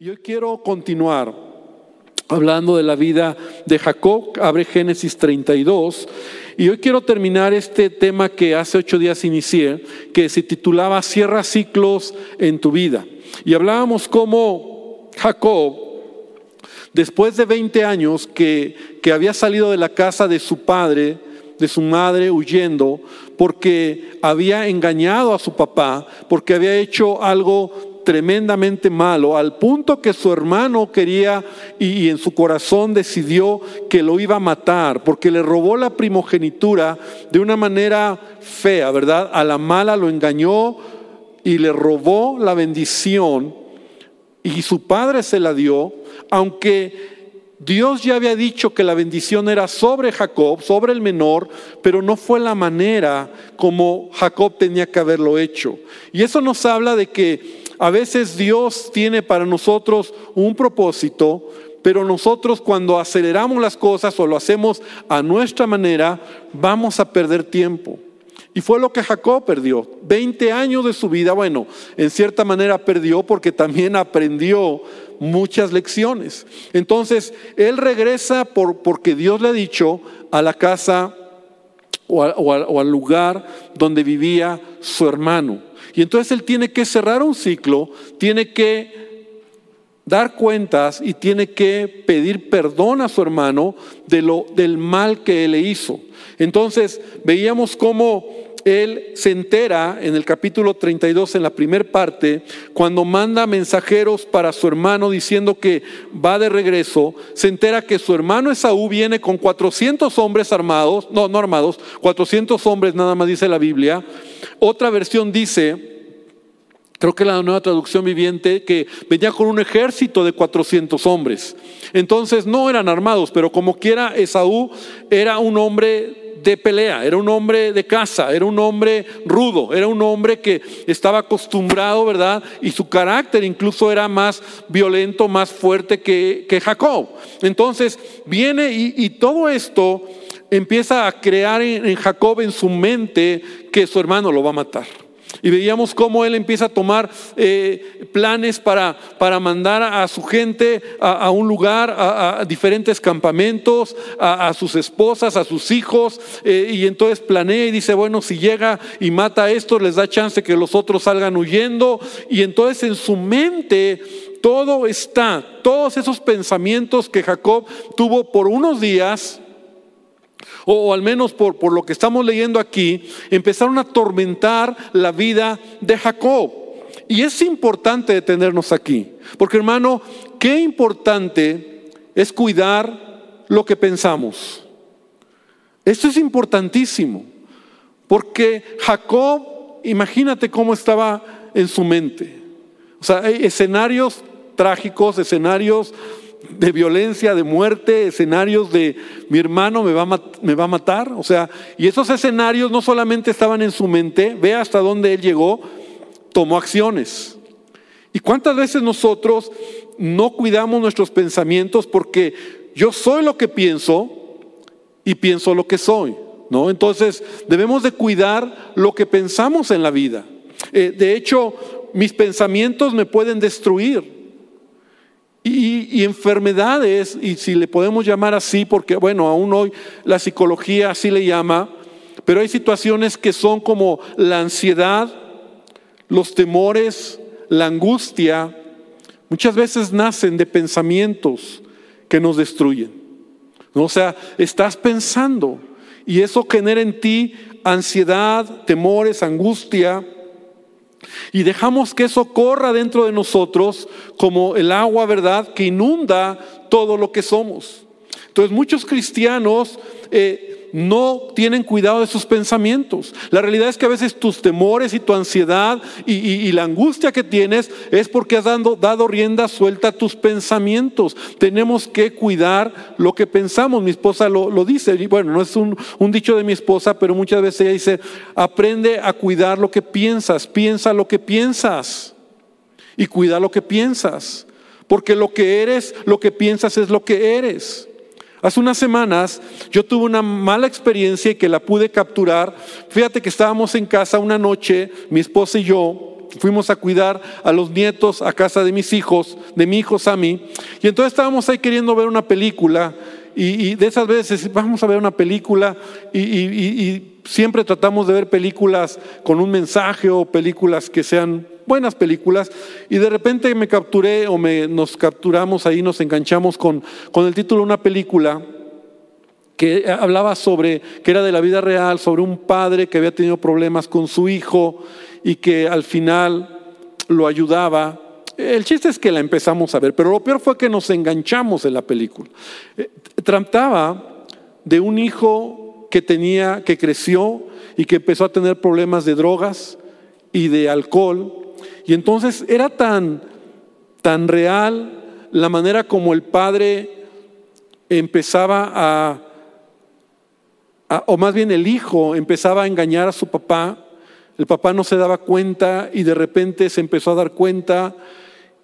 Y hoy quiero continuar hablando de la vida de Jacob. Abre Génesis 32. Y hoy quiero terminar este tema que hace ocho días inicié, que se titulaba Cierra ciclos en tu vida. Y hablábamos cómo Jacob, después de 20 años que, que había salido de la casa de su padre, de su madre huyendo, porque había engañado a su papá, porque había hecho algo tremendamente malo, al punto que su hermano quería y, en su corazón decidió que lo iba a matar, porque le robó la primogenitura de una manera fea, ¿verdad? A la mala lo engañó y le robó la bendición y su padre se la dio, aunque Dios ya había dicho que la bendición era sobre Jacob, sobre el menor, pero no fue la manera como Jacob tenía que haberlo hecho. Y eso nos habla de que a veces Dios tiene para nosotros un propósito, pero nosotros cuando aceleramos las cosas o lo hacemos a nuestra manera, vamos a perder tiempo. Y fue lo que Jacob perdió. Veinte años de su vida, bueno, en cierta manera perdió porque también aprendió muchas lecciones. Entonces, él regresa por, porque Dios le ha dicho a la casa o, o al lugar donde vivía su hermano. Y entonces él tiene que cerrar un ciclo, tiene que dar cuentas y tiene que pedir perdón a su hermano de lo, del mal que él le hizo. Entonces veíamos cómo él se entera en el capítulo 32, en la primera parte, cuando manda mensajeros para su hermano diciendo que va de regreso, se entera que su hermano Esaú viene con 400 hombres armados, no, no armados, 400 hombres nada más dice la Biblia. Otra versión dice Creo que la nueva traducción viviente que venía con un ejército de 400 hombres. Entonces no eran armados, pero como quiera Esaú era un hombre de pelea, era un hombre de casa, era un hombre rudo, era un hombre que estaba acostumbrado, ¿verdad? Y su carácter incluso era más violento, más fuerte que, Jacob. Entonces viene y, todo esto empieza a crear en Jacob en su mente que su hermano lo va a matar. Y veíamos cómo él empieza a tomar eh, planes para, para, mandar a su gente a, un lugar, a, diferentes campamentos, a, sus esposas, a sus hijos. Eh, y entonces planea y dice, bueno, si llega y mata a estos, les da chance que los otros salgan huyendo. Y entonces en su mente todo está, todos esos pensamientos que Jacob tuvo por unos días o, al menos por, por lo que estamos leyendo aquí, empezaron a atormentar la vida de Jacob. Y es importante detenernos aquí, porque hermano, qué importante es cuidar lo que pensamos. Esto es importantísimo, porque Jacob, imagínate cómo estaba en su mente. O sea, hay escenarios trágicos, escenarios de violencia, de muerte, escenarios de mi hermano me va, a, me va a matar. O sea, y esos escenarios no solamente estaban en su mente, ve hasta dónde él llegó, tomó acciones. ¿Y cuántas veces nosotros no cuidamos nuestros pensamientos porque yo soy lo que pienso y pienso lo que soy? ¿no? Entonces debemos de cuidar lo que pensamos en la vida. Eh, de hecho, mis pensamientos me pueden destruir. Y, enfermedades, y si le podemos llamar así, porque bueno, aún hoy la psicología así le llama, pero hay situaciones que son como la ansiedad, los temores, la angustia, muchas veces nacen de pensamientos que nos destruyen. O sea, estás pensando y eso genera en ti ansiedad, temores, angustia. Y dejamos que eso corra dentro de nosotros como el agua, ¿verdad?, que inunda todo lo que somos. Entonces muchos cristianos eh, no tienen cuidado de sus pensamientos. La realidad es que a veces tus temores y tu ansiedad y, la angustia que tienes es porque has dado, rienda suelta a tus pensamientos. Tenemos que cuidar lo que pensamos. Mi esposa lo, dice, y bueno, no es un, un dicho de mi esposa, pero muchas veces ella dice, aprende a cuidar lo que piensas, piensa lo que piensas y cuida lo que piensas. Porque lo que eres, lo que piensas es lo que eres. Hace unas semanas yo tuve una mala experiencia y que la pude capturar. Fíjate que estábamos en casa una noche, mi esposa y yo, fuimos a cuidar a los nietos a casa de mis hijos, de mi hijo Sammy, y entonces estábamos ahí queriendo ver una película, y, de esas veces vamos a ver una película, y, siempre tratamos de ver películas con un mensaje o películas que sean buenas películas, y de repente me capturé o me, nos capturamos ahí, nos enganchamos con, con el título de una película que hablaba sobre, que era de la vida real, sobre un padre que había tenido problemas con su hijo y que al final lo ayudaba. El chiste es que la empezamos a ver, pero lo peor fue que nos enganchamos en la película. Eh, trataba de un hijo que tenía, que creció y que empezó a tener problemas de drogas y de alcohol. Y entonces era tan, tan real la manera como el padre empezaba a o más bien el hijo empezaba a engañar a su papá, el papá no se daba cuenta y de repente se empezó a dar cuenta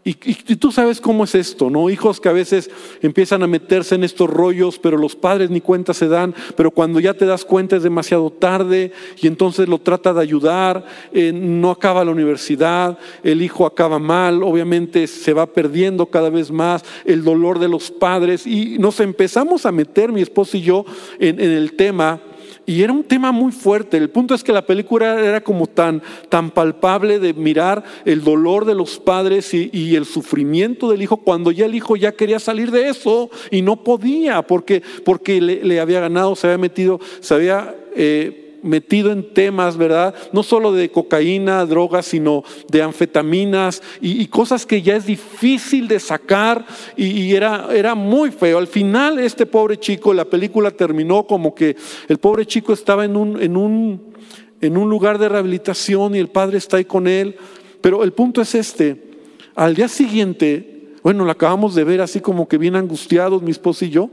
y, tú sabes cómo es esto, ¿no? Hijos que a veces empiezan a meterse en estos rollos, pero los padres ni cuenta se dan, pero cuando ya te das cuenta es demasiado tarde y entonces lo trata de ayudar, eh, no acaba la universidad, el hijo acaba mal, obviamente se va perdiendo cada vez más el dolor de los padres y nos empezamos a meter, mi esposo y yo, en el tema y era un tema muy fuerte. El punto es que la película era como tan, tan palpable de mirar el dolor de los padres y, el sufrimiento del hijo cuando ya el hijo ya quería salir de eso y no podía porque, porque le, había ganado, se había metido, se había... Eh, metido en temas, ¿verdad? No solo de cocaína, drogas, sino de anfetaminas y, cosas que ya es difícil de sacar y, era, era muy feo. Al final este pobre chico, la película terminó como que el pobre chico estaba en un, en un, en un lugar de rehabilitación y el padre está ahí con él. Pero el punto es este, al día siguiente, bueno, lo acabamos de ver así como que bien angustiados mi esposo y yo,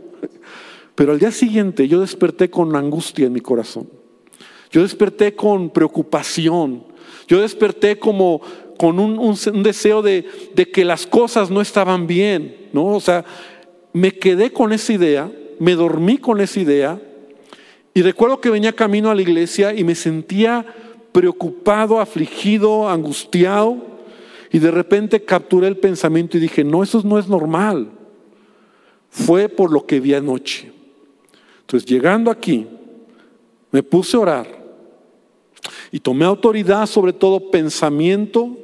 pero al día siguiente yo desperté con angustia en mi corazón. Yo desperté con preocupación. Yo desperté como con un, deseo de, que las cosas no estaban bien, ¿no? O sea, me quedé con esa idea, me dormí con esa idea y recuerdo que venía camino a la iglesia y me sentía preocupado, afligido, angustiado y de repente capturé el pensamiento y dije, no, eso no es normal. Fue por lo que vi anoche. Entonces, llegando aquí, me puse a orar y tomé autoridad sobre todo pensamiento,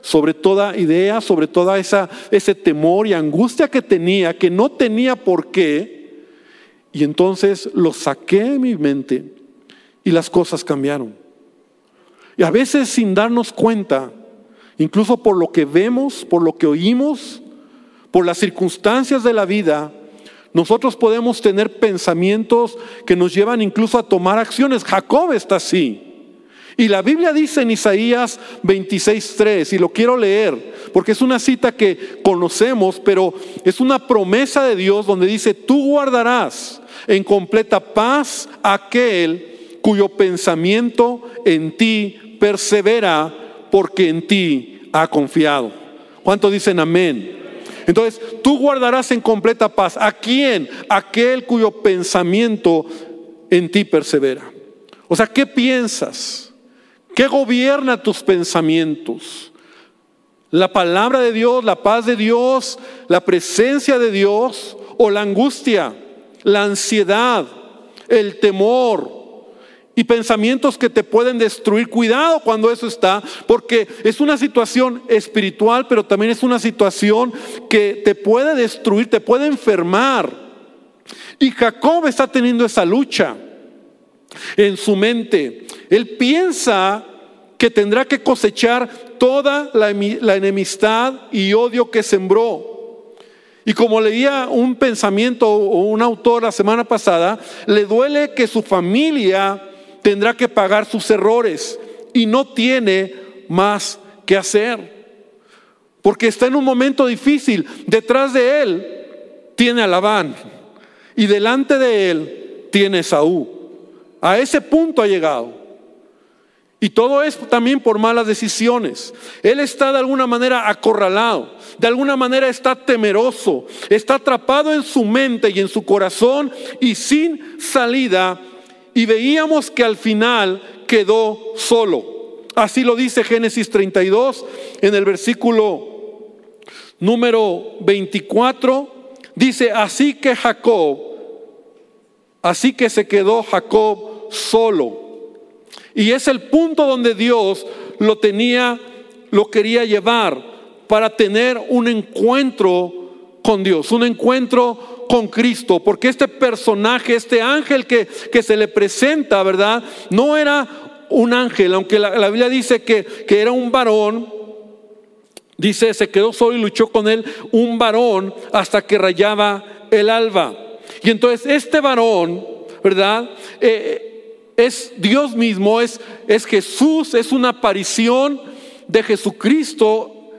sobre toda idea, sobre toda esa ese temor y angustia que tenía, que no tenía por qué. Y entonces lo saqué de mi mente y las cosas cambiaron. Y a veces sin darnos cuenta, incluso por lo que vemos, por lo que oímos, por las circunstancias de la vida, nosotros podemos tener pensamientos que nos llevan incluso a tomar acciones. Jacob está así. Y la Biblia dice en Isaías 26:3, y lo quiero leer, porque es una cita que conocemos, pero es una promesa de Dios donde dice, tú guardarás en completa paz aquel cuyo pensamiento en ti persevera, porque en ti ha confiado. ¿Cuánto dicen amén? Entonces, tú guardarás en completa paz. ¿A quién? Aquel cuyo pensamiento en ti persevera. O sea, ¿qué piensas? ¿Qué gobierna tus pensamientos? ¿La palabra de Dios, la paz de Dios, la presencia de Dios o la angustia, la ansiedad, el temor? y pensamientos que te pueden destruir. Cuidado cuando eso está, porque es una situación espiritual, pero también es una situación que te puede destruir, te puede enfermar. Y Jacob está teniendo esa lucha en su mente. Él piensa que tendrá que cosechar toda la, enemistad y odio que sembró. Y como leía un pensamiento o un autor la semana pasada, le duele que su familia tendrá que pagar sus errores y no tiene más que hacer. Porque está en un momento difícil. Detrás de él tiene a Labán y delante de él tiene Saúl. A ese punto ha llegado. Y todo es también por malas decisiones. Él está de alguna manera acorralado, de alguna manera está temeroso, está atrapado en su mente y en su corazón y sin salida. Y veíamos que al final quedó solo. Así lo dice Génesis 32 en el versículo número 24. Dice, así que Jacob, así que se quedó Jacob solo. Y es el punto donde Dios lo tenía, lo quería llevar para tener un encuentro con Dios, un encuentro con Cristo, porque este personaje, este ángel que, que se le presenta, ¿verdad? No era un ángel, aunque la, Biblia dice que, que era un varón, dice, se quedó solo y luchó con él un varón hasta que rayaba el alba. Y entonces este varón, ¿verdad? Eh, es Dios mismo, es, es Jesús, es una aparición de Jesucristo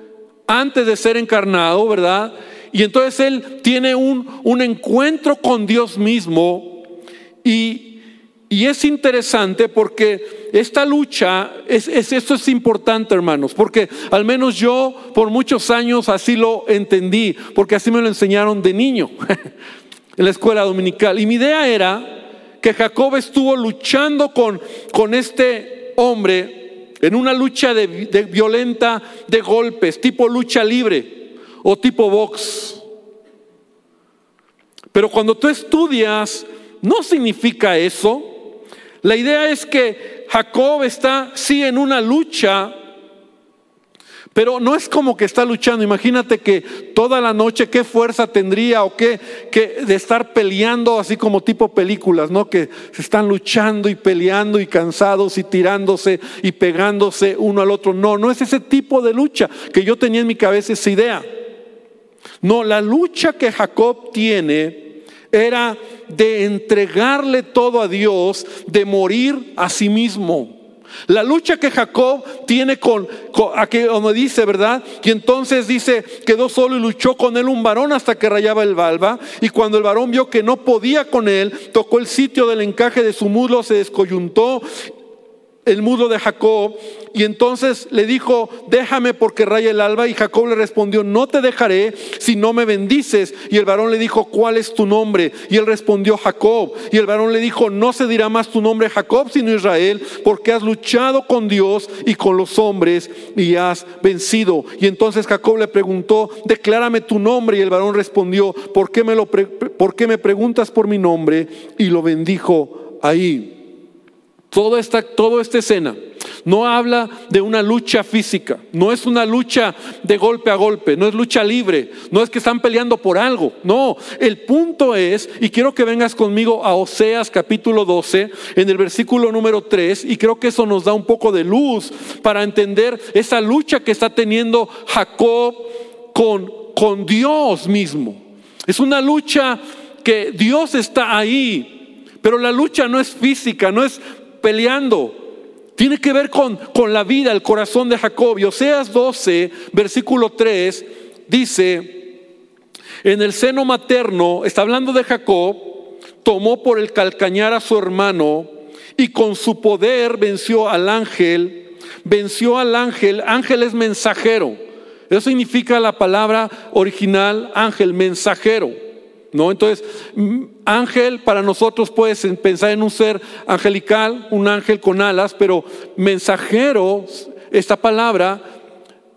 antes de ser encarnado, ¿verdad? Y entonces Él tiene un, un encuentro con Dios mismo y y es interesante porque esta lucha, es, esto es importante hermanos, porque al menos yo por muchos años así lo entendí, porque así me lo enseñaron de niño en la escuela dominical. Y mi idea era que Jacob estuvo luchando con, con este hombre en una lucha de, de violenta de golpes, tipo lucha libre o tipo box. Pero cuando tú estudias, no significa eso. La idea es que Jacob está sí en una lucha, pero no es como que está luchando. Imagínate que toda la noche qué fuerza tendría o qué, de estar peleando así como tipo películas, ¿no? Que se están luchando y peleando y cansados y tirándose y pegándose uno al otro. No, no es ese tipo de lucha que yo tenía en mi cabeza esa idea. No, la lucha que Jacob tiene era de entregarle todo a Dios, de morir a sí mismo. La lucha que Jacob tiene con, a que como dice, ¿verdad? Y entonces dice, quedó solo y luchó con él un varón hasta que rayaba el balba. Y cuando el varón vio que no podía con él, tocó el sitio del encaje de su muslo, se descoyuntó el muslo de Jacob y entonces le dijo, déjame porque raya el alba. Y Jacob le respondió, no te dejaré si no me bendices. Y el varón le dijo, ¿cuál es tu nombre? Y él respondió, Jacob. Y el varón le dijo, no se dirá más tu nombre Jacob, sino Israel, porque has luchado con Dios y con los hombres y has vencido. Y entonces Jacob le preguntó, declárame tu nombre. Y el varón respondió, ¿por qué me, lo ¿por qué me preguntas por mi nombre? Y lo bendijo ahí. Toda esta, escena no habla de una lucha física, no es una lucha de golpe a golpe, no es lucha libre, no es que están peleando por algo, no, el punto es, y quiero que vengas conmigo a Oseas capítulo 12, en el versículo número 3, y creo que eso nos da un poco de luz para entender esa lucha que está teniendo Jacob con, con Dios mismo. Es una lucha que Dios está ahí, pero la lucha no es física, no es peleando tiene que ver con, con la vida, el corazón de Jacob. Y Oseas 12, versículo 3, dice, en el seno materno, está hablando de Jacob, tomó por el calcañar a su hermano y con su poder venció al ángel, venció al ángel, ángel es mensajero. Eso significa la palabra original ángel, mensajero. ¿No? Entonces, mm, ángel para nosotros puede pensar en un ser angelical, un ángel con alas, pero mensajero, esta palabra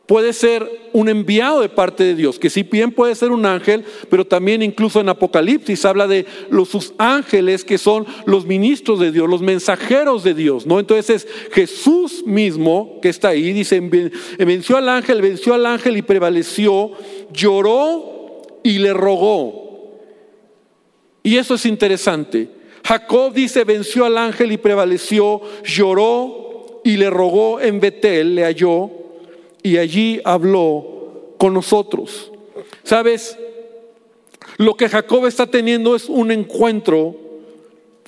puede ser un enviado de parte de Dios, que si bien puede ser un ángel, pero también incluso en Apocalipsis habla de los sus ángeles que son los ministros de Dios, los mensajeros de Dios, ¿no? Entonces es Jesús mismo que está ahí, dice, venció al ángel, venció al ángel y prevaleció, lloró y le rogó. Y eso es interesante. Jacob dice, venció al ángel y prevaleció, lloró y le rogó en Betel, le halló y allí habló con nosotros. ¿Sabes? Lo que Jacob está teniendo es un encuentro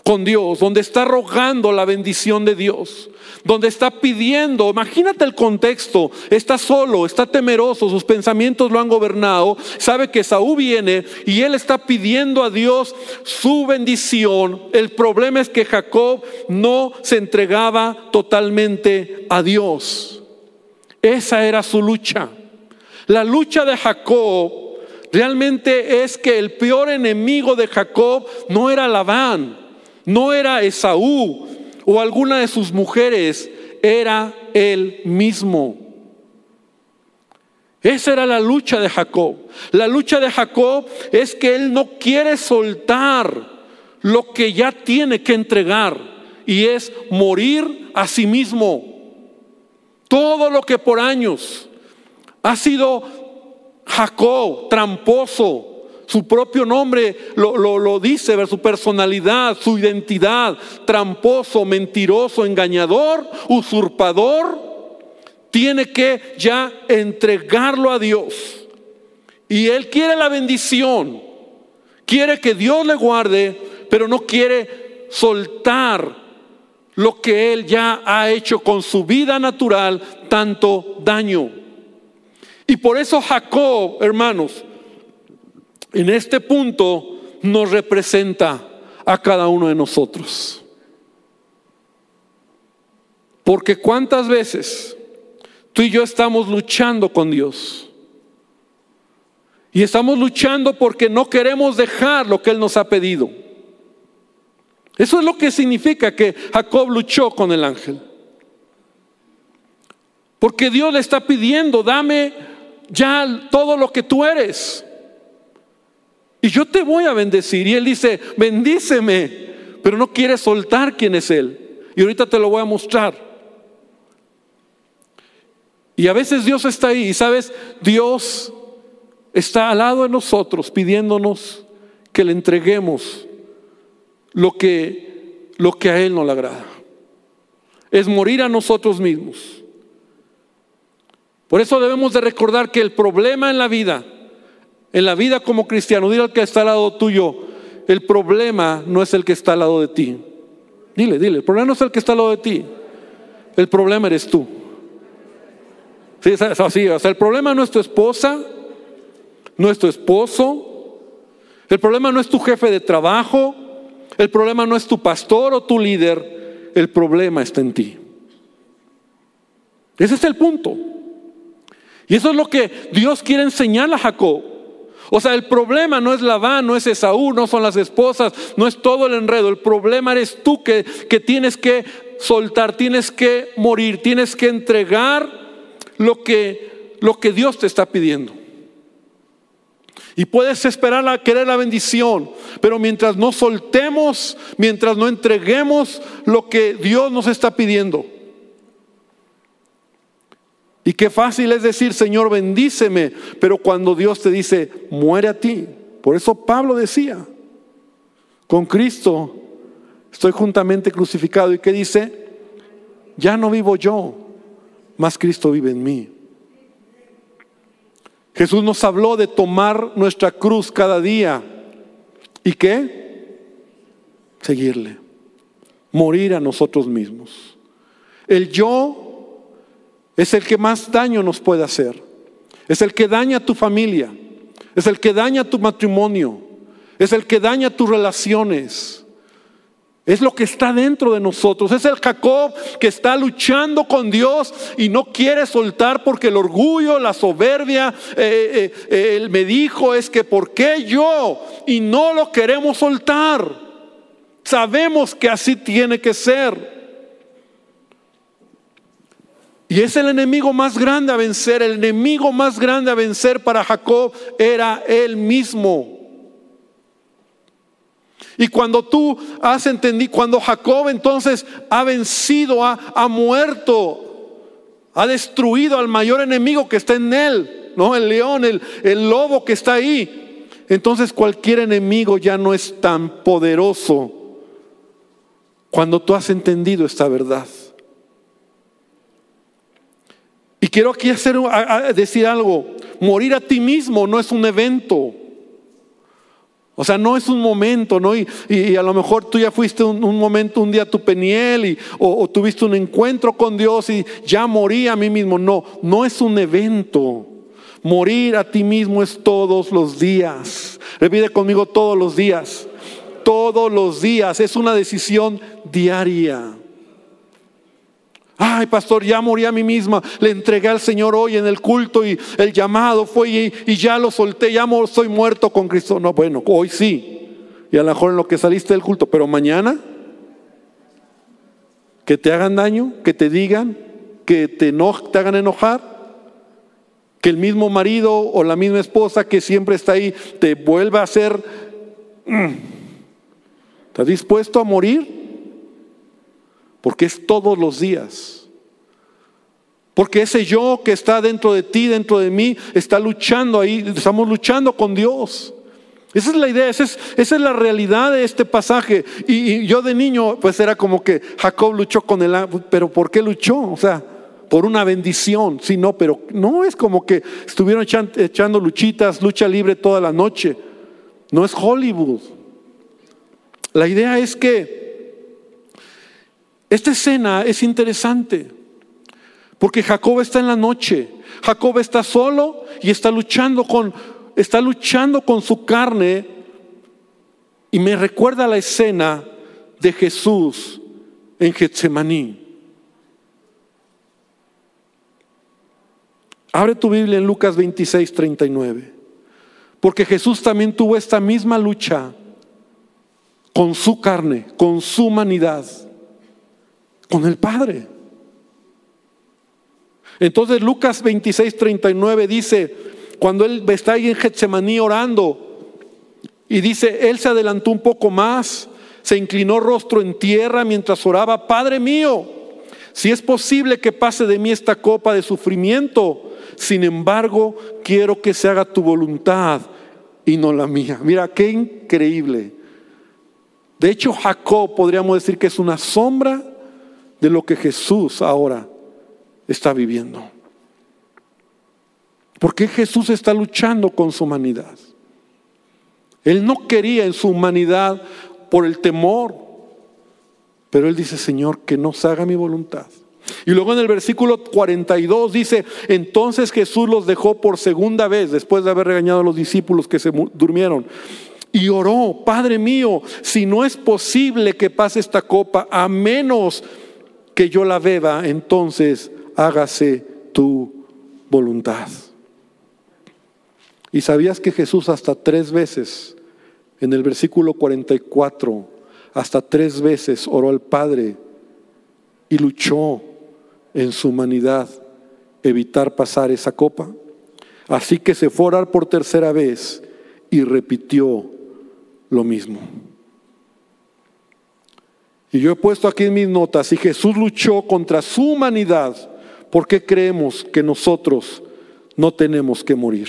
con Dios, donde está rogando la bendición de Dios, donde está pidiendo, imagínate el contexto, está solo, está temeroso, sus pensamientos lo han gobernado, sabe que Saúl viene y él está pidiendo a Dios su bendición. El problema es que Jacob no se entregaba totalmente a Dios. Esa era su lucha. La lucha de Jacob realmente es que el peor enemigo de Jacob no era Labán, no era Esaú o alguna de sus mujeres, era él mismo. Esa era la lucha de Jacob. La lucha de Jacob es que él no quiere soltar lo que ya tiene que entregar y es morir a sí mismo. Todo lo que por años ha sido Jacob, tramposo, su propio nombre lo, lo, dice, su personalidad, su identidad, tramposo, mentiroso, engañador, usurpador, tiene que ya entregarlo a Dios. Y él quiere la bendición, quiere que Dios le guarde, pero no quiere soltar lo que él ya ha hecho con su vida natural tanto daño. Y por eso Jacob, hermanos, en este punto nos representa a cada uno de nosotros. Porque cuántas veces tú y yo estamos luchando con Dios. Y estamos luchando porque no queremos dejar lo que Él nos ha pedido. Eso es lo que significa que Jacob luchó con el ángel. Porque Dios le está pidiendo, dame ya todo lo que tú eres. Y yo te voy a bendecir. Y él dice, bendíceme, pero no quiere soltar quién es él. Y ahorita te lo voy a mostrar. Y a veces Dios está ahí. Y sabes, Dios está al lado de nosotros pidiéndonos que le entreguemos lo que, lo que a Él no le agrada. Es morir a nosotros mismos. Por eso debemos de recordar que el problema en la vida en la vida como cristiano, dile al que está al lado tuyo, el problema no es el que está al lado de ti. Dile, dile, el problema no es el que está al lado de ti. El problema eres tú. Sí, así, o sea, el problema no es tu esposa, no es tu esposo, el problema no es tu jefe de trabajo, el problema no es tu pastor o tu líder, el problema está en ti. Ese es el punto. Y eso es lo que Dios quiere enseñar a Jacob. O sea, el problema no es Labán, no es Esaú, no son las esposas, no es todo el enredo. El problema eres tú que, que tienes que soltar, tienes que morir, tienes que entregar lo que, lo que Dios te está pidiendo. Y puedes esperar a querer la bendición, pero mientras no soltemos, mientras no entreguemos lo que Dios nos está pidiendo, y qué fácil es decir, Señor, bendíceme, pero cuando Dios te dice, muere a ti. Por eso Pablo decía, con Cristo estoy juntamente crucificado. ¿Y qué dice? Ya no vivo yo, más Cristo vive en mí. Jesús nos habló de tomar nuestra cruz cada día. ¿Y qué? Seguirle. Morir a nosotros mismos. El yo es el que más daño nos puede hacer. Es el que daña a tu familia. Es el que daña tu matrimonio. Es el que daña tus relaciones. Es lo que está dentro de nosotros. Es el Jacob que está luchando con Dios y no quiere soltar porque el orgullo, la soberbia, eh, eh, él me dijo es que ¿por qué yo? Y no lo queremos soltar. Sabemos que así tiene que ser. Y es el enemigo más grande a vencer. El enemigo más grande a vencer para Jacob era él mismo. Y cuando tú has entendido, cuando Jacob entonces ha vencido, ha, muerto, ha destruido al mayor enemigo que está en él, ¿no? El león, el lobo que está ahí. Entonces cualquier enemigo ya no es tan poderoso cuando tú has entendido esta verdad. Y quiero aquí hacer, decir algo. Morir a ti mismo no es un evento. O sea, no es un momento, ¿no? Y, a lo mejor tú ya fuiste un, momento, un día tu peniel, y, o, tuviste un encuentro con Dios y ya morí a mí mismo. No, no es un evento. Morir a ti mismo es todos los días. Repite conmigo todos los días. Todos los días. Es una decisión diaria. Ay, pastor, ya morí a mí misma. Le entregué al Señor hoy en el culto y el llamado fue y, ya lo solté. Ya soy muerto con Cristo. No, bueno, hoy sí. Y a lo mejor en lo que saliste del culto, pero mañana, que te hagan daño, que te digan, que te, te hagan enojar, que el mismo marido o la misma esposa que siempre está ahí te vuelva a hacer... Mm, ¿Estás dispuesto a morir? Porque es todos los días. Porque ese yo que está dentro de ti, dentro de mí, está luchando ahí, estamos luchando con Dios. Esa es la idea, esa es, la realidad de este pasaje. Y, yo de niño, pues era como que Jacob luchó con el pero ¿por qué luchó? O sea, por una bendición, sí, no, pero no es como que estuvieron echando luchitas, lucha libre toda la noche. No es Hollywood. La idea es que esta escena es interesante. Porque Jacob está en la noche. Jacob está solo y está luchando con, está luchando con su carne. Y me recuerda la escena de Jesús en Getsemaní. Abre tu Biblia en Lucas 26, 39. Porque Jesús también tuvo esta misma lucha con su carne, con su humanidad, con el Padre. Entonces Lucas 26, 39 dice, cuando él está ahí en Getsemaní orando, y dice, él se adelantó un poco más, se inclinó rostro en tierra mientras oraba, Padre mío, si es posible que pase de mí esta copa de sufrimiento, sin embargo, quiero que se haga tu voluntad y no la mía. Mira, qué increíble. De hecho, Jacob podríamos decir que es una sombra de lo que Jesús ahora está viviendo. Porque Jesús está luchando con su humanidad. Él no quería en su humanidad por el temor, pero él dice, Señor, que no se haga mi voluntad. Y luego en el versículo 42 dice, entonces Jesús los dejó por segunda vez, después de haber regañado a los discípulos que se durmieron. Y oró, Padre mío, si no es posible que pase esta copa, a menos yo la beba, entonces hágase tu voluntad. Y sabías que Jesús hasta tres veces, en el versículo 44, hasta tres veces oró al Padre y luchó en su humanidad evitar pasar esa copa. Así que se fue a orar por tercera vez y repitió lo mismo. Y yo he puesto aquí en mis notas, si Jesús luchó contra su humanidad, ¿por qué creemos que nosotros no tenemos que morir?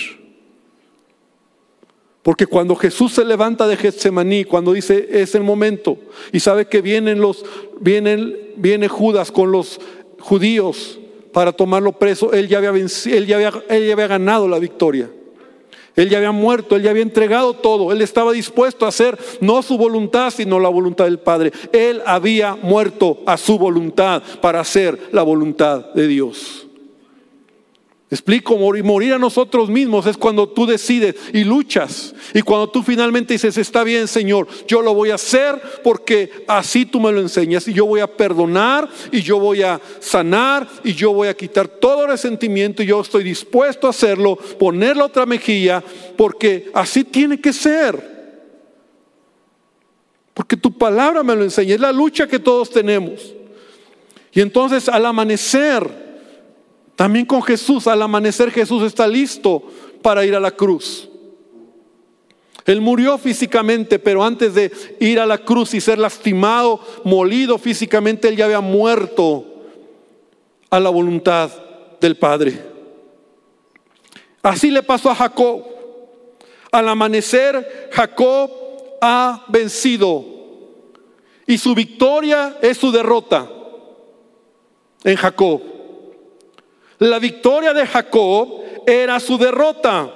Porque cuando Jesús se levanta de Getsemaní, cuando dice es el momento, y sabe que vienen los, vienen, viene Judas con los judíos para tomarlo preso, él ya había, él ya había, él ya había ganado la victoria. Él ya había muerto, él ya había entregado todo, él estaba dispuesto a hacer no su voluntad, sino la voluntad del Padre. Él había muerto a su voluntad para hacer la voluntad de Dios. Explico, morir a nosotros mismos es cuando tú decides y luchas. Y cuando tú finalmente dices, está bien Señor, yo lo voy a hacer porque así tú me lo enseñas. Y yo voy a perdonar y yo voy a sanar y yo voy a quitar todo resentimiento y yo estoy dispuesto a hacerlo, poner la otra mejilla, porque así tiene que ser. Porque tu palabra me lo enseña, es la lucha que todos tenemos. Y entonces al amanecer, también con Jesús, al amanecer Jesús está listo para ir a la cruz. Él murió físicamente, pero antes de ir a la cruz y ser lastimado, molido físicamente, él ya había muerto a la voluntad del Padre. Así le pasó a Jacob. Al amanecer, Jacob ha vencido y su victoria es su derrota en Jacob. La victoria de Jacob era su derrota.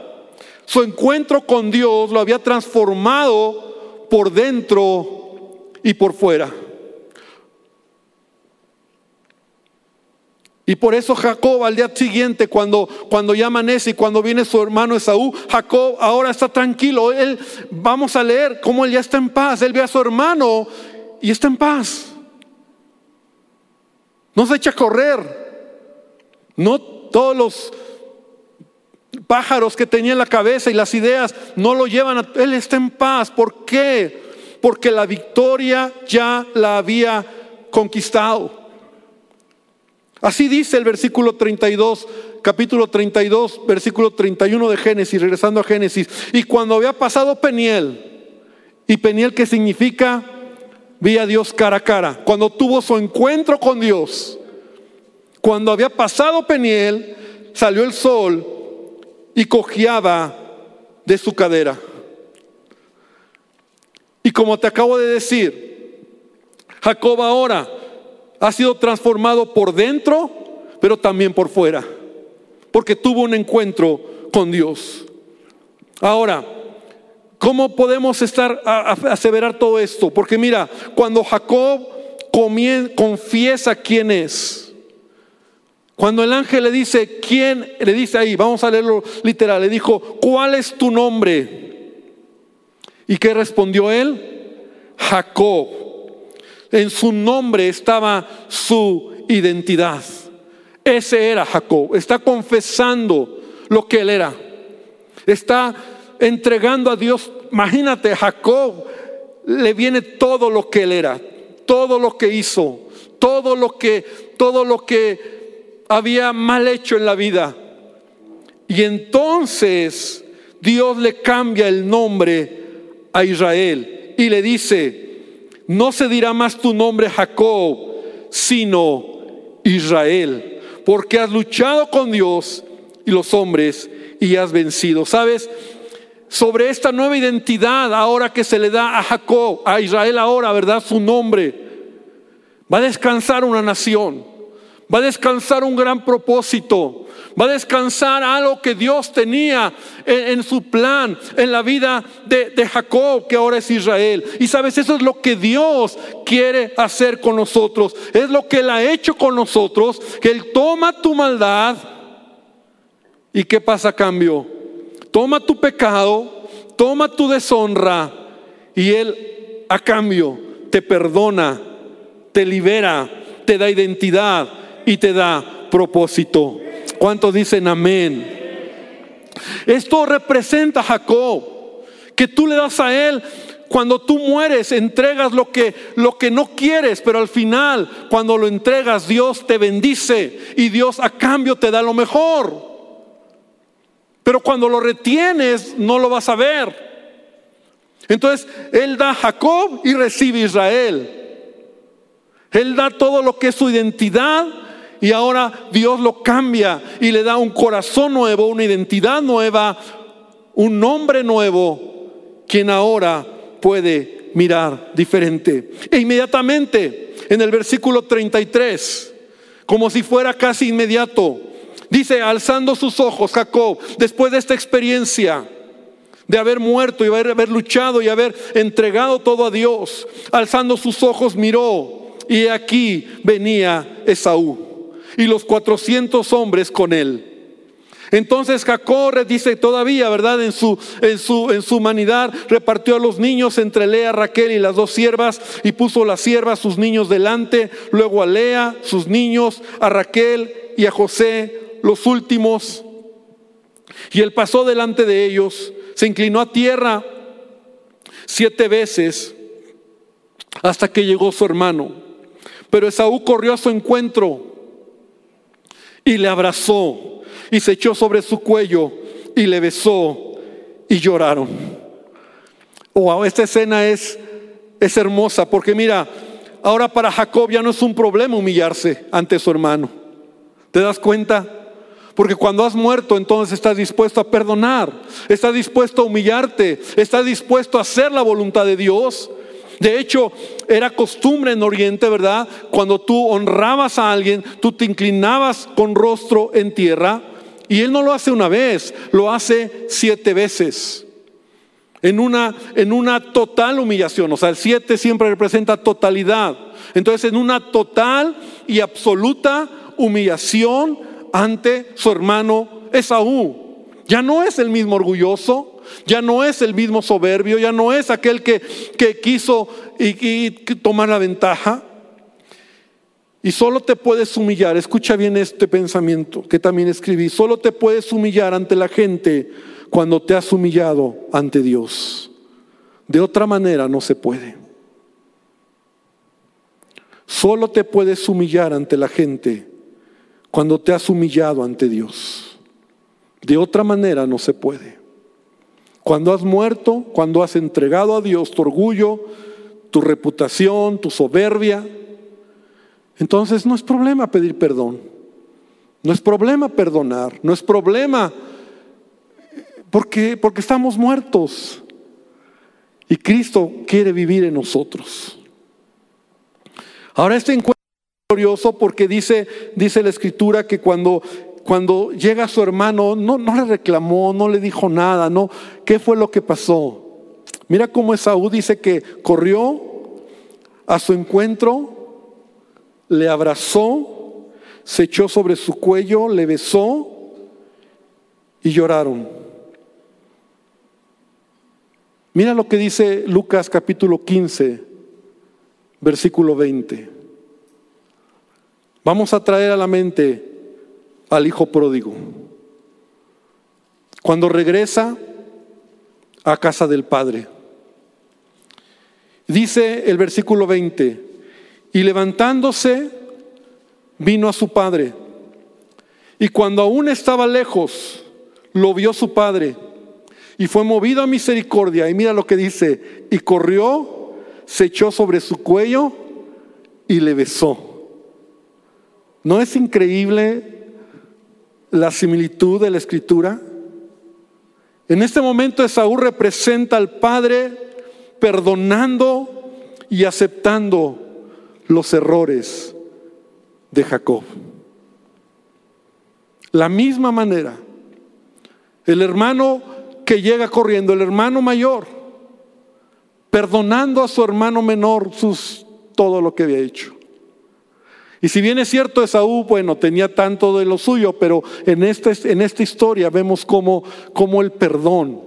Su encuentro con Dios lo había transformado por dentro y por fuera. Y por eso Jacob al día siguiente, cuando, cuando ya amanece y cuando viene su hermano Esaú, Jacob ahora está tranquilo. Él, vamos a leer cómo él ya está en paz. Él ve a su hermano y está en paz. No se echa a correr. No todos los pájaros que tenía en la cabeza y las ideas no lo llevan a... Él está en paz. ¿Por qué? Porque la victoria ya la había conquistado. Así dice el versículo 32, capítulo 32, versículo 31 de Génesis, regresando a Génesis. Y cuando había pasado Peniel, y Peniel que significa vi a Dios cara a cara, cuando tuvo su encuentro con Dios, cuando había pasado Peniel, salió el sol y cojeaba de su cadera. Y como te acabo de decir, Jacob ahora ha sido transformado por dentro, pero también por fuera, porque tuvo un encuentro con Dios. Ahora, ¿cómo podemos estar aseverar todo esto? Porque mira, cuando Jacob confiesa quién es, cuando el ángel le dice, ¿quién? Le dice ahí, vamos a leerlo literal, le dijo, ¿cuál es tu nombre? ¿Y qué respondió él? Jacob. En su nombre estaba su identidad. Ese era Jacob. Está confesando lo que él era. Está entregando a Dios. Imagínate, Jacob le viene todo lo que él era, todo lo que hizo, todo lo que, todo lo que había mal hecho en la vida. Y entonces Dios le cambia el nombre a Israel y le dice, no se dirá más tu nombre Jacob, sino Israel, porque has luchado con Dios y los hombres y has vencido. ¿Sabes? Sobre esta nueva identidad ahora que se le da a Jacob, a Israel ahora, ¿verdad? Su nombre, va a descansar una nación va a descansar un gran propósito, va a descansar algo que Dios tenía en, su plan, en la vida de, de, Jacob, que ahora es Israel. Y sabes, eso es lo que Dios quiere hacer con nosotros, es lo que Él ha hecho con nosotros, que Él toma tu maldad y ¿qué pasa a cambio? Toma tu pecado, toma tu deshonra y Él a cambio te perdona, te libera, te da identidad y te da propósito. ¿Cuántos dicen amén? Esto representa a Jacob, que tú le das a él cuando tú mueres, entregas lo que, lo que no quieres, pero al final, cuando lo entregas, Dios te bendice y Dios a cambio te da lo mejor. Pero cuando lo retienes, no lo vas a ver. Entonces, Él da Jacob y recibe a Israel. Él da todo lo que es su identidad y ahora Dios lo cambia y le da un corazón nuevo, una identidad nueva, un nombre nuevo, quien ahora puede mirar diferente. E inmediatamente, en el versículo 33, como si fuera casi inmediato, dice, alzando sus ojos, Jacob, después de esta experiencia, de haber muerto y haber, haber, luchado y haber entregado todo a Dios, alzando sus ojos miró y aquí venía Esaú y los cuatrocientos hombres con él. Entonces Jacob dice todavía, ¿verdad? En su, en su, en su humanidad repartió a los niños entre Lea, Raquel y las dos siervas y puso las siervas sus niños delante, luego a Lea, sus niños, a Raquel y a José, los últimos. Y él pasó delante de ellos, se inclinó a tierra siete veces hasta que llegó su hermano. Pero Esaú corrió a su encuentro y le abrazó y se echó sobre su cuello y le besó y lloraron. Wow, esta escena es, es hermosa porque mira, ahora para Jacob ya no es un problema humillarse ante su hermano. ¿Te das cuenta? Porque cuando has muerto, entonces estás dispuesto a perdonar, estás dispuesto a humillarte, estás dispuesto a hacer la voluntad de Dios. De hecho, era costumbre en Oriente, ¿verdad? Cuando tú honrabas a alguien, tú te inclinabas con rostro en tierra. Y Él no lo hace una vez, lo hace siete veces. En una, en una total humillación. O sea, el siete siempre representa totalidad. Entonces, en una total y absoluta humillación ante su hermano Esaú. Ya no es el mismo orgulloso, ya no es el mismo soberbio, ya no es aquel que, quiso y, tomar la ventaja. Y solo te puedes humillar, escucha bien este pensamiento que también escribí, solo te puedes humillar ante la gente cuando te has humillado ante Dios. De otra manera no se puede. Solo te puedes humillar ante la gente cuando te has humillado ante Dios. De otra manera no se puede. Cuando has muerto, cuando has entregado a Dios tu orgullo, tu reputación, tu soberbia, entonces no es problema pedir perdón. No es problema perdonar, no es problema porque, porque estamos muertos y Cristo quiere vivir en nosotros. Ahora este encuentro es glorioso porque dice, dice la escritura que cuando, cuando llega su hermano no, no le reclamó, no le dijo nada, no, ¿qué fue lo que pasó? Mira cómo Esaú dice que corrió a su encuentro, le abrazó, se echó sobre su cuello, le besó y lloraron. Mira lo que dice Lucas capítulo 15, versículo 20. Vamos a traer a la mente al hijo pródigo. Cuando regresa a casa del padre. Dice el versículo 20, y levantándose vino a su padre. Y cuando aún estaba lejos, lo vio su padre y fue movido a misericordia. Y mira lo que dice, y corrió, se echó sobre su cuello y le besó. ¿No es increíble la similitud de la escritura? En este momento Esaú representa al Padre perdonando y aceptando los errores de Jacob. La misma manera, el hermano que llega corriendo, el hermano mayor, perdonando a su hermano menor sus, todo lo que había hecho. Y si bien es cierto, Esaú, bueno, tenía tanto de lo suyo, pero en esta, en esta historia vemos como, como el perdón,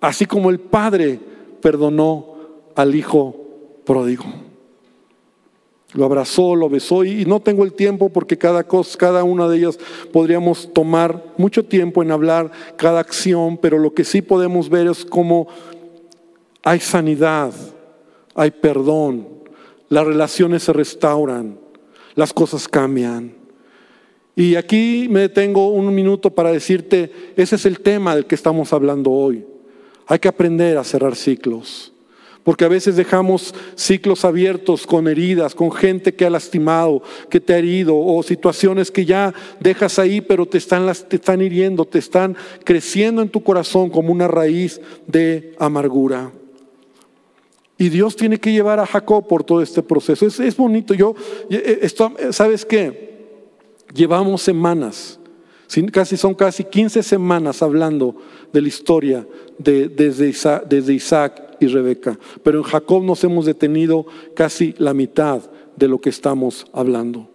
así como el padre perdonó al hijo pródigo. Lo abrazó, lo besó y no tengo el tiempo porque cada cosa, cada una de ellas podríamos tomar mucho tiempo en hablar cada acción, pero lo que sí podemos ver es cómo hay sanidad, hay perdón, las relaciones se restauran, las cosas cambian. Y aquí me detengo un minuto para decirte, ese es el tema del que estamos hablando hoy. Hay que aprender a cerrar ciclos. Porque a veces dejamos ciclos abiertos con heridas, con gente que ha lastimado, que te ha herido, o situaciones que ya dejas ahí, pero te están, te están hiriendo, te están creciendo en tu corazón como una raíz de amargura. Y Dios tiene que llevar a Jacob por todo este proceso. Es, es bonito. Yo, eh, ¿sabes qué? Llevamos semanas Casi, son casi 15 semanas hablando de la historia de, desde, Isaac, desde Isaac y Rebeca. Pero en Jacob nos hemos detenido casi la mitad de lo que estamos hablando.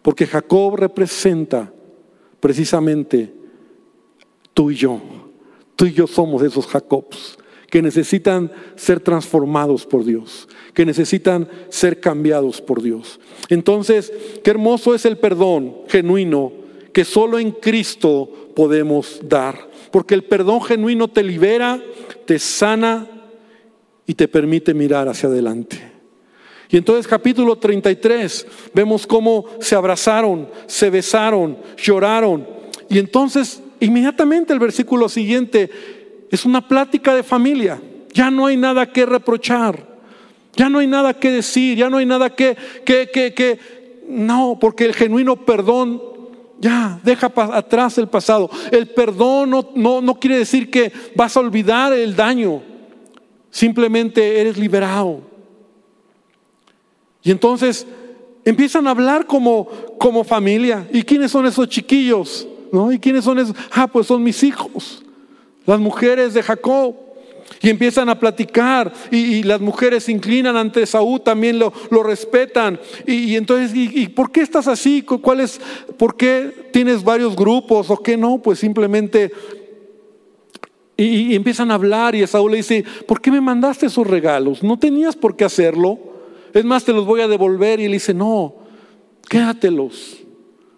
Porque Jacob representa precisamente tú y yo. Tú y yo somos esos Jacobs que necesitan ser transformados por Dios, que necesitan ser cambiados por Dios. Entonces, qué hermoso es el perdón genuino que solo en Cristo podemos dar. Porque el perdón genuino te libera, te sana y te permite mirar hacia adelante. Y entonces capítulo 33 vemos cómo se abrazaron, se besaron, lloraron. Y entonces inmediatamente el versículo siguiente es una plática de familia. Ya no hay nada que reprochar. Ya no hay nada que decir, ya no hay nada que, que, que, que no, porque el genuino perdón ya, deja atrás el pasado. El perdón no, no, quiere decir que vas a olvidar el daño. Simplemente eres liberado. Y entonces empiezan a hablar como, como familia. ¿Y quiénes son esos chiquillos? ¿No? ¿Y quiénes son esos? Ah, pues son mis hijos. Las mujeres de Jacob. Y empiezan a platicar y, las mujeres se inclinan ante Saúl, también lo, respetan. Y, entonces, y, por qué estás así? ¿Cuál es, ¿Por qué tienes varios grupos o qué no? Pues simplemente... Y, empiezan a hablar y Saúl le dice, ¿por qué me mandaste esos regalos? No tenías por qué hacerlo. Es más, te los voy a devolver. Y él dice, no, quédatelos.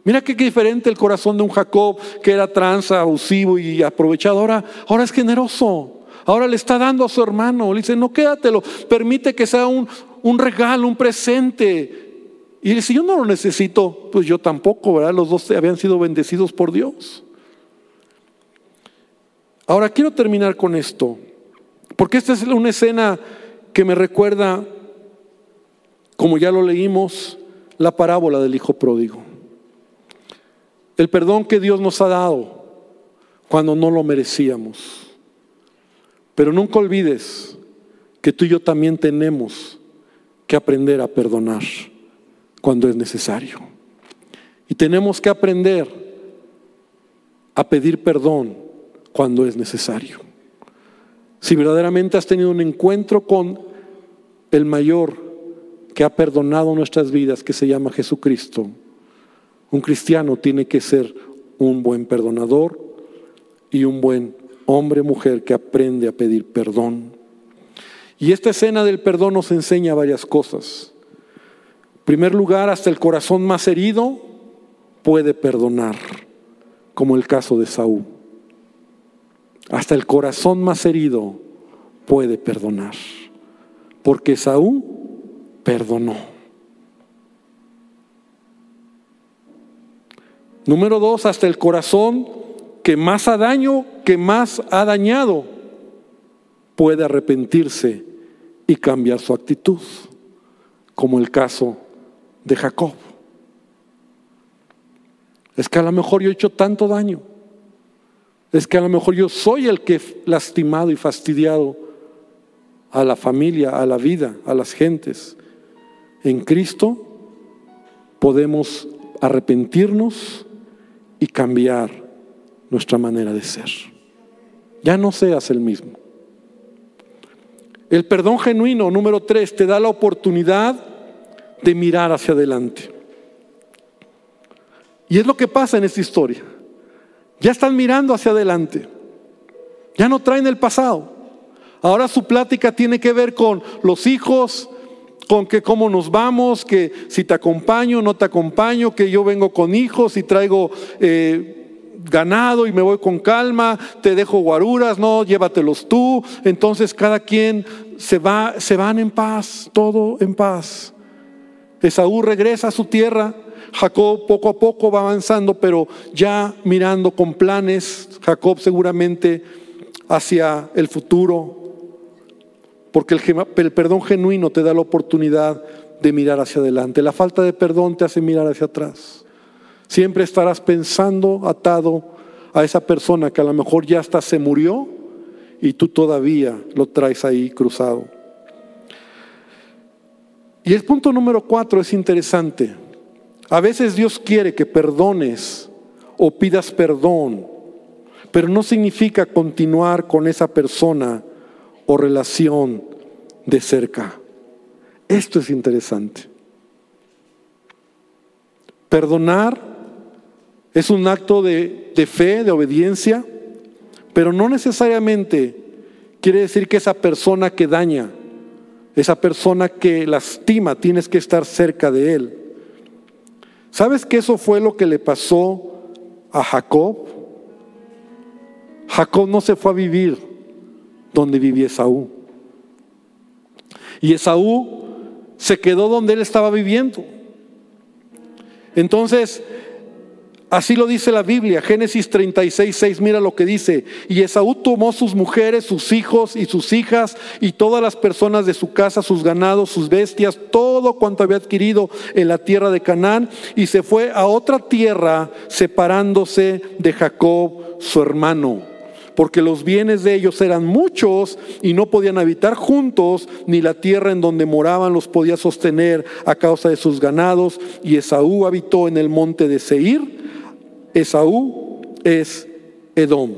Mira qué diferente el corazón de un Jacob que era tranza, abusivo y aprovechador. ahora es generoso. Ahora le está dando a su hermano. Le dice, no quédatelo, permite que sea un, un regalo, un presente. Y dice, yo no lo necesito, pues yo tampoco, ¿verdad? Los dos habían sido bendecidos por Dios. Ahora quiero terminar con esto, porque esta es una escena que me recuerda, como ya lo leímos, la parábola del Hijo Pródigo. El perdón que Dios nos ha dado cuando no lo merecíamos. Pero nunca olvides que tú y yo también tenemos que aprender a perdonar cuando es necesario. Y tenemos que aprender a pedir perdón cuando es necesario. Si verdaderamente has tenido un encuentro con el mayor que ha perdonado nuestras vidas, que se llama Jesucristo, un cristiano tiene que ser un buen perdonador y un buen hombre, mujer que aprende a pedir perdón. Y esta escena del perdón nos enseña varias cosas. En primer lugar, hasta el corazón más herido puede perdonar, como el caso de Saúl. Hasta el corazón más herido puede perdonar, porque Saúl perdonó. Número dos, hasta el corazón que más ha daño, que más ha dañado, puede arrepentirse y cambiar su actitud, como el caso de Jacob. Es que a lo mejor yo he hecho tanto daño. Es que a lo mejor yo soy el que he lastimado y fastidiado a la familia, a la vida, a las gentes. En Cristo podemos arrepentirnos y cambiar nuestra manera de ser. Ya no seas el mismo. El perdón genuino, número tres, te da la oportunidad de mirar hacia adelante. Y es lo que pasa en esta historia. Ya están mirando hacia adelante. Ya no traen el pasado. Ahora su plática tiene que ver con los hijos, con que cómo nos vamos, que si te acompaño, no te acompaño, que yo vengo con hijos y traigo eh, ganado y me voy con calma, te dejo guaruras, no, llévatelos tú. Entonces cada quien se va, se van en paz, todo en paz. Esaú regresa a su tierra, Jacob poco a poco va avanzando, pero ya mirando con planes, Jacob seguramente hacia el futuro, porque el, perdón genuino te da la oportunidad de mirar hacia adelante. La falta de perdón te hace mirar hacia atrás. Siempre estarás pensando atado a esa persona que a lo mejor ya hasta se murió y tú todavía lo traes ahí cruzado. Y el punto número cuatro es interesante. A veces Dios quiere que perdones o pidas perdón, pero no significa continuar con esa persona o relación de cerca. Esto es interesante. Perdonar es un acto de, fe, de obediencia, pero no necesariamente quiere decir que esa persona que daña, esa persona que lastima, tienes que estar cerca de él. ¿Sabes que eso fue lo que le pasó a Jacob? Jacob no se fue a vivir donde vivía Esaú. Y Esaú se quedó donde él estaba viviendo. Entonces, así lo dice la Biblia, Génesis 36, 6, mira lo que dice. Y Esaú tomó sus mujeres, sus hijos y sus hijas y todas las personas de su casa, sus ganados, sus bestias, todo cuanto había adquirido en la tierra de Canaán y se fue a otra tierra separándose de Jacob, su hermano porque los bienes de ellos eran muchos y no podían habitar juntos, ni la tierra en donde moraban los podía sostener a causa de sus ganados, y Esaú habitó en el monte de Seir. Esaú es Edom.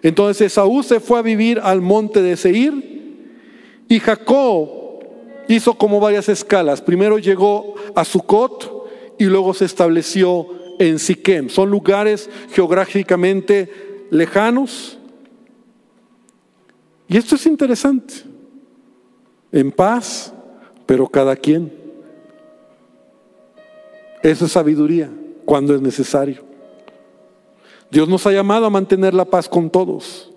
Entonces Esaú se fue a vivir al monte de Seir y Jacob hizo como varias escalas. Primero llegó a Sucot y luego se estableció en Siquem. Son lugares geográficamente lejanos. Y esto es interesante. En paz, pero cada quien. Eso es sabiduría cuando es necesario. Dios nos ha llamado a mantener la paz con todos.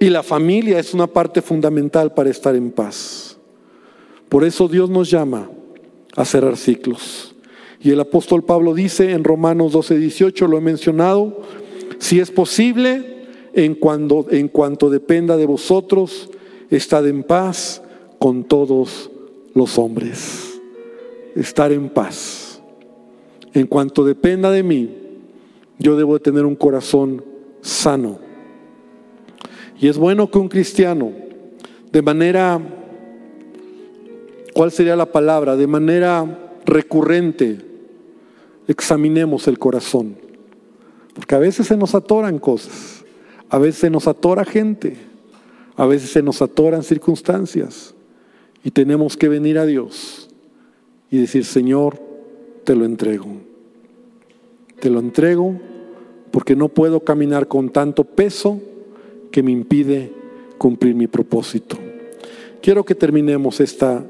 Y la familia es una parte fundamental para estar en paz. Por eso Dios nos llama a cerrar ciclos. Y el apóstol Pablo dice en Romanos 12, 18, lo he mencionado, si es posible, en cuanto, en cuanto dependa de vosotros, estad en paz con todos los hombres. Estar en paz. En cuanto dependa de mí, yo debo de tener un corazón sano. Y es bueno que un cristiano, de manera, ¿cuál sería la palabra? De manera recurrente, examinemos el corazón. Porque a veces se nos atoran cosas, a veces se nos atora gente, a veces se nos atoran circunstancias. Y tenemos que venir a Dios y decir, Señor, te lo entrego. Te lo entrego porque no puedo caminar con tanto peso que me impide cumplir mi propósito. Quiero que terminemos esta,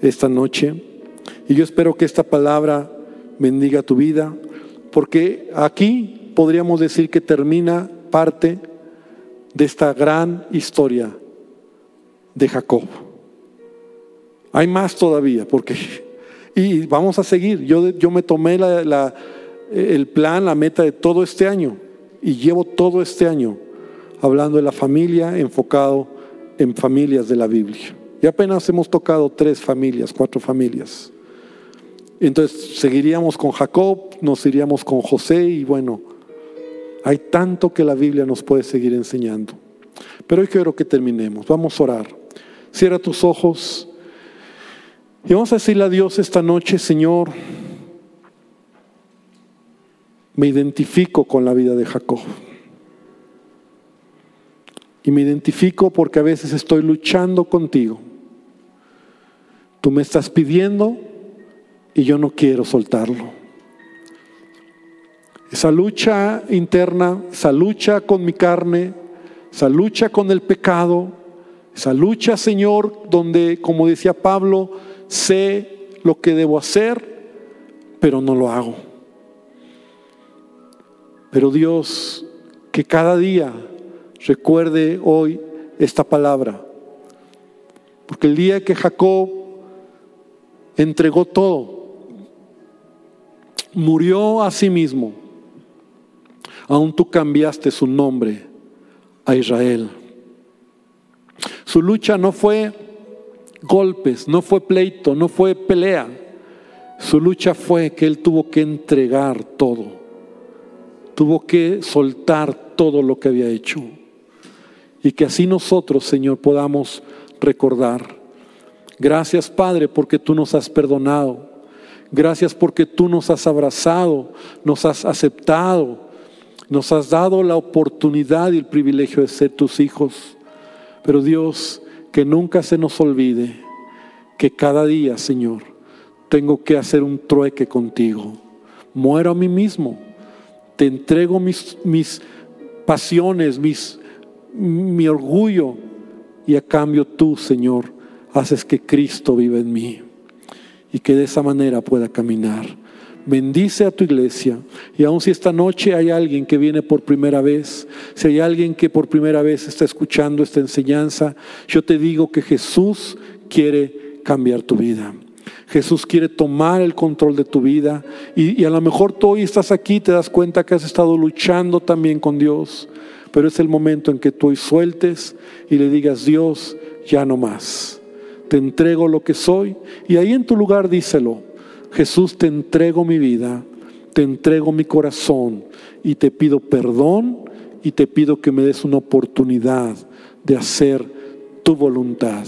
esta noche y yo espero que esta palabra bendiga tu vida, porque aquí podríamos decir que termina parte de esta gran historia de Jacob. Hay más todavía, porque, y vamos a seguir. Yo, yo me tomé la, el plan, la meta de todo este año, y llevo todo este año hablando de la familia, enfocado en familias de la Biblia. Y apenas hemos tocado tres familias, cuatro familias. Entonces seguiríamos con Jacob, nos iríamos con José y bueno, hay tanto que la Biblia nos puede seguir enseñando. Pero hoy quiero que terminemos. Vamos a orar. Cierra tus ojos. Y vamos a decirle a Dios esta noche, Señor, me identifico con la vida de Jacob. Y me identifico porque a veces estoy luchando contigo. Tú me estás pidiendo y yo no quiero soltarlo. Esa lucha interna, esa lucha con mi carne, esa lucha con el pecado, esa lucha, Señor, donde, como decía Pablo, sé lo que debo hacer, pero no lo hago. Pero Dios, que cada día recuerde hoy esta palabra. Porque el día que Jacob entregó todo, murió a sí mismo, aún tú cambiaste su nombre a Israel. Su lucha no fue golpes, no fue pleito, no fue pelea. Su lucha fue que él tuvo que entregar todo. Tuvo que soltar todo lo que había hecho. Y que así nosotros, Señor, podamos recordar. Gracias, Padre, porque tú nos has perdonado. Gracias porque tú nos has abrazado, nos has aceptado, nos has dado la oportunidad y el privilegio de ser tus hijos. Pero Dios, que nunca se nos olvide que cada día, Señor, tengo que hacer un trueque contigo. Muero a mí mismo. Te entrego mis, pasiones, mis, mi orgullo. Y a cambio tú, Señor, haces que Cristo viva en mí. Y que de esa manera pueda caminar. Bendice a tu iglesia. Y aun si esta noche hay alguien que viene por primera vez, si hay alguien que por primera vez está escuchando esta enseñanza, yo te digo que Jesús quiere cambiar tu vida. Jesús quiere tomar el control de tu vida. Y, a lo mejor tú hoy estás aquí, te das cuenta que has estado luchando también con Dios. Pero es el momento en que tú hoy sueltes y le digas, Dios, ya no más. Te entrego lo que soy. Y ahí en tu lugar díselo. Jesús, te entrego mi vida, te entrego mi corazón y te pido perdón y te pido que me des una oportunidad de hacer tu voluntad.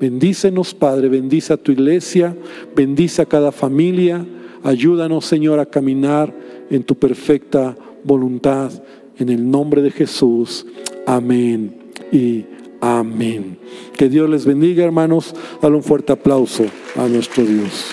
Bendícenos, Padre, bendice a tu iglesia, bendice a cada familia, ayúdanos, Señor, a caminar en tu perfecta voluntad. En el nombre de Jesús. Amén y amén. Que Dios les bendiga, hermanos. Dale un fuerte aplauso a nuestro Dios.